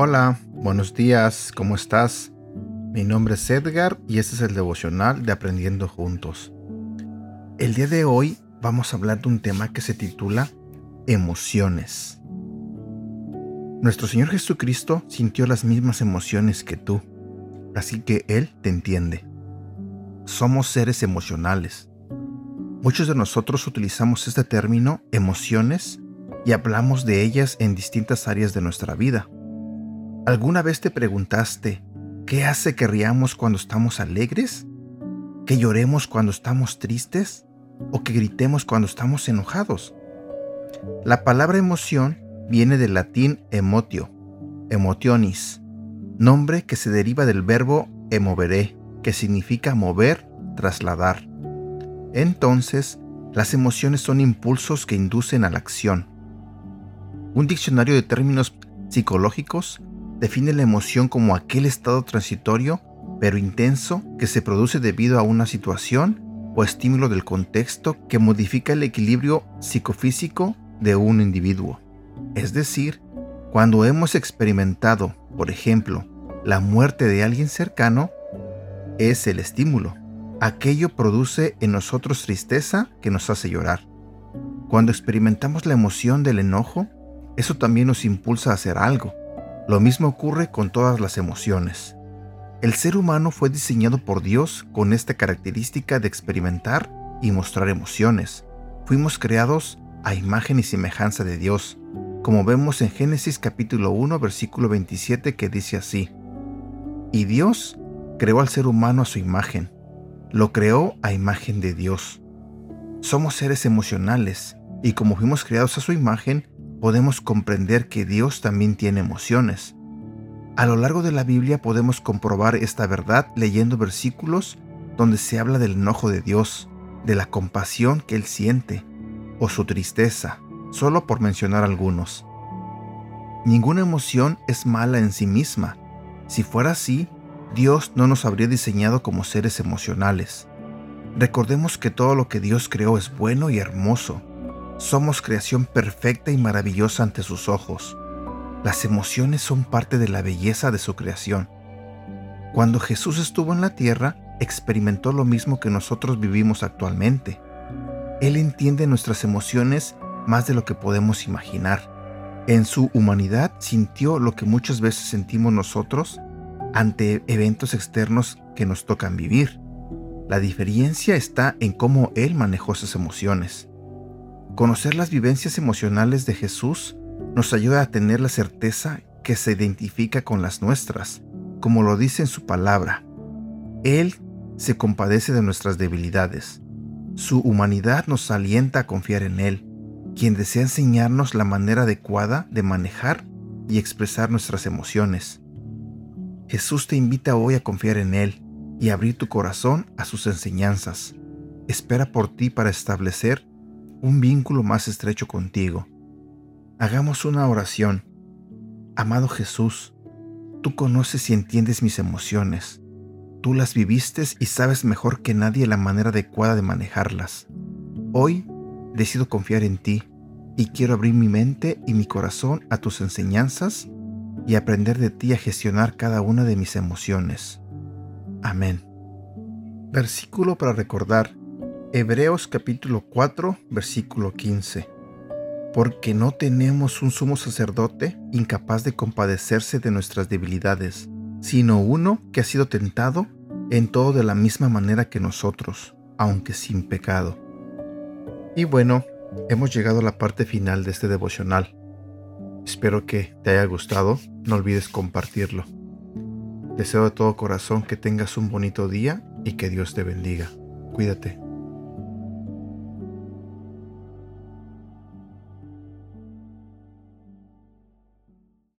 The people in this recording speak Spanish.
Hola, buenos días, ¿cómo estás? Mi nombre es Edgar y este es el devocional de Aprendiendo Juntos. El día de hoy vamos a hablar de un tema que se titula Emociones. Nuestro Señor Jesucristo sintió las mismas emociones que tú, así que Él te entiende. Somos seres emocionales. Muchos de nosotros utilizamos este término emociones y hablamos de ellas en distintas áreas de nuestra vida ¿Alguna vez te preguntaste qué hace que riamos cuando estamos alegres? ¿Que lloremos cuando estamos tristes? ¿O que gritemos cuando estamos enojados? La palabra emoción viene del latín emotio, emotionis, nombre que se deriva del verbo emovere, que significa mover, trasladar. Entonces, las emociones son impulsos que inducen a la acción. Un diccionario de términos psicológicos define la emoción como aquel estado transitorio pero intenso que se produce debido a una situación o estímulo del contexto que modifica el equilibrio psicofísico de un individuo. Es decir, cuando hemos experimentado, por ejemplo, la muerte de alguien cercano, es el estímulo. Aquello produce en nosotros tristeza que nos hace llorar. Cuando experimentamos la emoción del enojo, eso también nos impulsa a hacer algo, lo mismo ocurre con todas las emociones. El ser humano fue diseñado por Dios con esta característica de experimentar y mostrar emociones. Fuimos creados a imagen y semejanza de Dios, como vemos en Génesis capítulo 1 versículo 27 que dice así, Y Dios creó al ser humano a su imagen, lo creó a imagen de Dios. Somos seres emocionales y como fuimos creados a su imagen, podemos comprender que Dios también tiene emociones. A lo largo de la Biblia podemos comprobar esta verdad leyendo versículos donde se habla del enojo de Dios, de la compasión que Él siente, o su tristeza, solo por mencionar algunos. Ninguna emoción es mala en sí misma. Si fuera así, Dios no nos habría diseñado como seres emocionales. Recordemos que todo lo que Dios creó es bueno y hermoso, somos creación perfecta y maravillosa ante sus ojos. Las emociones son parte de la belleza de su creación. Cuando Jesús estuvo en la tierra, experimentó lo mismo que nosotros vivimos actualmente. Él entiende nuestras emociones más de lo que podemos imaginar. En su humanidad sintió lo que muchas veces sentimos nosotros ante eventos externos que nos tocan vivir. La diferencia está en cómo Él manejó esas emociones. Conocer las vivencias emocionales de Jesús nos ayuda a tener la certeza que se identifica con las nuestras, como lo dice en su palabra. Él se compadece de nuestras debilidades. Su humanidad nos alienta a confiar en Él, quien desea enseñarnos la manera adecuada de manejar y expresar nuestras emociones. Jesús te invita hoy a confiar en Él y abrir tu corazón a sus enseñanzas. Espera por ti para establecer un vínculo más estrecho contigo. Hagamos una oración. Amado Jesús, tú conoces y entiendes mis emociones. Tú las viviste y sabes mejor que nadie la manera adecuada de manejarlas. Hoy decido confiar en ti y quiero abrir mi mente y mi corazón a tus enseñanzas y aprender de ti a gestionar cada una de mis emociones. Amén. Versículo para recordar Hebreos capítulo 4, versículo 15. Porque no tenemos un sumo sacerdote incapaz de compadecerse de nuestras debilidades, sino uno que ha sido tentado en todo de la misma manera que nosotros, aunque sin pecado. Y bueno, hemos llegado a la parte final de este devocional. Espero que te haya gustado, no olvides compartirlo. Deseo de todo corazón que tengas un bonito día y que Dios te bendiga. Cuídate.